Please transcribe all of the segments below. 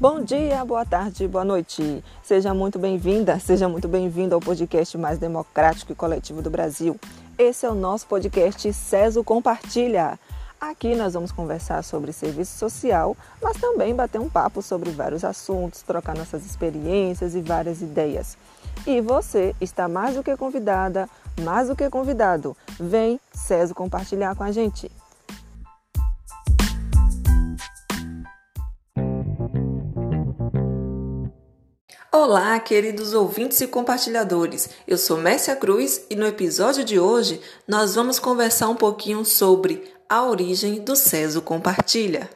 Bom dia, boa tarde, boa noite. Seja muito bem-vinda, seja muito bem-vindo ao podcast mais democrático e coletivo do Brasil. Esse é o nosso podcast CESO Compartilha. Aqui nós vamos conversar sobre serviço social, mas também bater um papo sobre vários assuntos, trocar nossas experiências e várias ideias. E você está mais do que convidada, mais do que convidado. Vem, CESO, compartilhar com a gente. Olá, queridos ouvintes e compartilhadores. Eu sou Mércia Cruz e no episódio de hoje nós vamos conversar um pouquinho sobre a origem do Ceso Compartilha.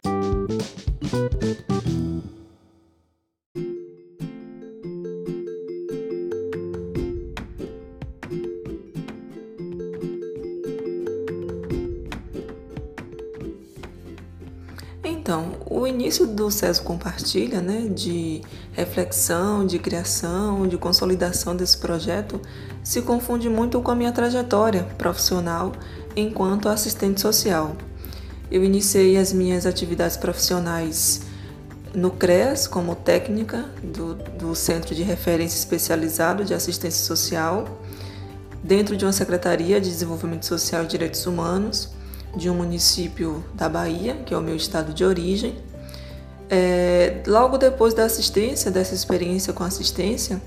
Então, o início do CESO Compartilha, né, de reflexão, de criação, de consolidação desse projeto, se confunde muito com a minha trajetória profissional enquanto assistente social. Eu iniciei as minhas atividades profissionais no CREAS, como técnica do, do Centro de Referência Especializado de Assistência Social, dentro de uma Secretaria de Desenvolvimento Social e Direitos Humanos de um município da Bahia, que é o meu estado de origem. É, logo depois da assistência, dessa experiência com assistência,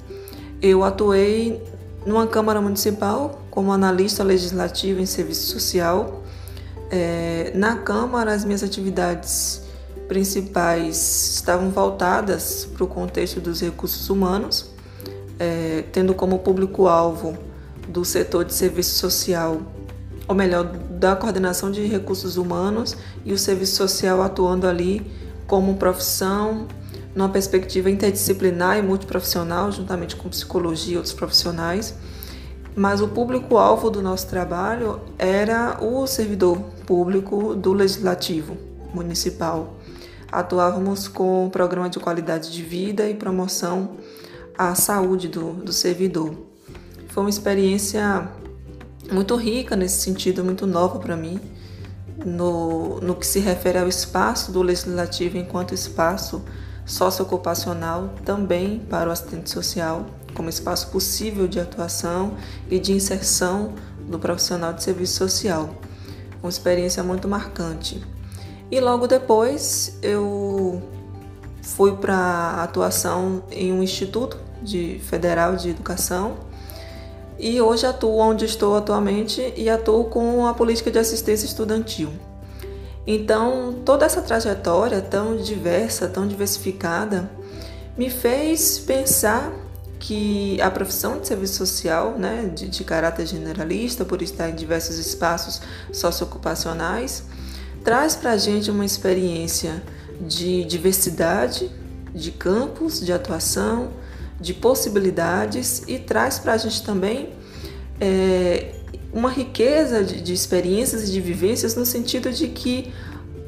eu atuei numa Câmara Municipal como analista legislativo em serviço social. É, na Câmara, as minhas atividades principais estavam voltadas para o contexto dos recursos humanos, é, tendo como público-alvo do setor de serviço social ou melhor, da coordenação de recursos humanos e o serviço social atuando ali como profissão, numa perspectiva interdisciplinar e multiprofissional, juntamente com psicologia e outros profissionais. Mas o público-alvo do nosso trabalho era o servidor público do legislativo municipal. Atuávamos com o programa de qualidade de vida e promoção à saúde do, do servidor. Foi uma experiência muito rica nesse sentido, muito nova para mim, no, no que se refere ao espaço do legislativo enquanto espaço socioocupacional também para o assistente social, como espaço possível de atuação e de inserção do profissional de serviço social. Uma experiência muito marcante. E logo depois eu fui para atuação em um instituto de federal de educação e hoje atuo onde estou atualmente e atuo com a política de assistência estudantil. Então, toda essa trajetória tão diversa, tão diversificada, me fez pensar que a profissão de serviço social, né, de, de caráter generalista, por estar em diversos espaços socioocupacionais, traz para a gente uma experiência de diversidade de campos de atuação, de possibilidades e traz para a gente também é, uma riqueza de, de experiências e de vivências no sentido de que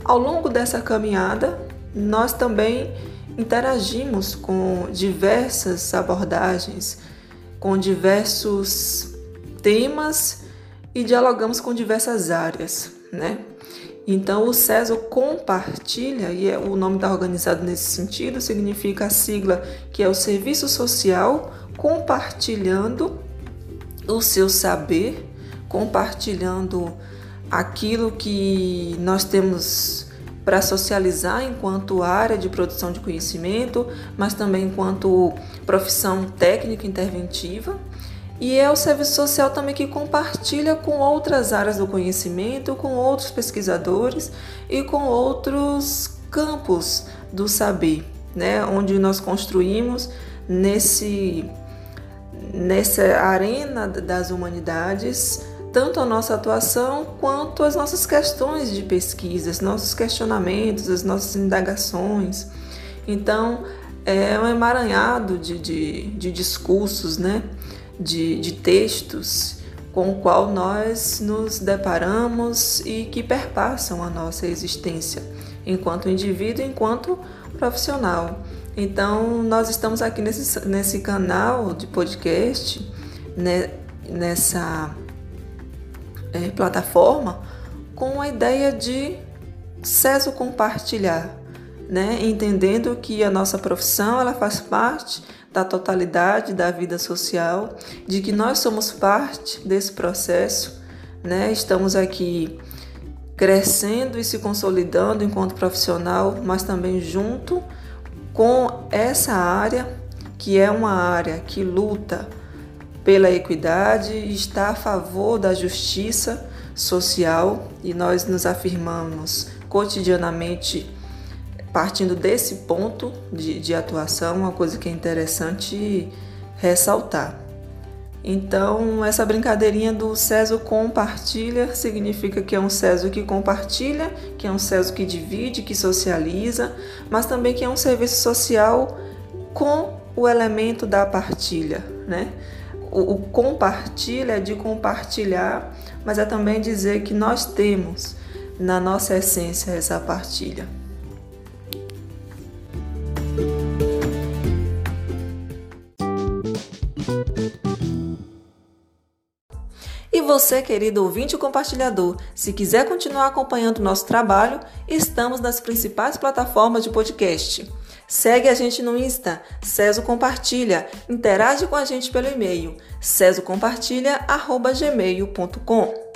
ao longo dessa caminhada nós também interagimos com diversas abordagens, com diversos temas e dialogamos com diversas áreas, né? Então, o CESO compartilha, e é, o nome está organizado nesse sentido, significa a sigla que é o Serviço Social compartilhando o seu saber, compartilhando aquilo que nós temos para socializar enquanto área de produção de conhecimento, mas também enquanto profissão técnica interventiva. E é o serviço social também que compartilha com outras áreas do conhecimento, com outros pesquisadores e com outros campos do saber, né? onde nós construímos nesse, nessa arena das humanidades tanto a nossa atuação quanto as nossas questões de pesquisa, os nossos questionamentos, as nossas indagações. Então, é um emaranhado de, de, de discursos, né? De, de textos com o qual nós nos deparamos e que perpassam a nossa existência enquanto indivíduo, enquanto profissional. Então, nós estamos aqui nesse, nesse canal de podcast, né, nessa é, plataforma, com a ideia de cesso compartilhar, né? Entendendo que a nossa profissão ela faz parte da totalidade da vida social, de que nós somos parte desse processo, né? Estamos aqui crescendo e se consolidando enquanto profissional, mas também junto com essa área que é uma área que luta pela equidade e está a favor da justiça social e nós nos afirmamos cotidianamente partindo desse ponto de, de atuação, uma coisa que é interessante ressaltar. Então, essa brincadeirinha do César compartilha significa que é um César que compartilha, que é um César que divide, que socializa, mas também que é um serviço social com o elemento da partilha, né? O, o compartilha é de compartilhar, mas é também dizer que nós temos na nossa essência essa partilha. E você, querido ouvinte e compartilhador, se quiser continuar acompanhando nosso trabalho, estamos nas principais plataformas de podcast. Segue a gente no Insta, Ceso Compartilha, interage com a gente pelo e-mail cesocompartilha.gmail.com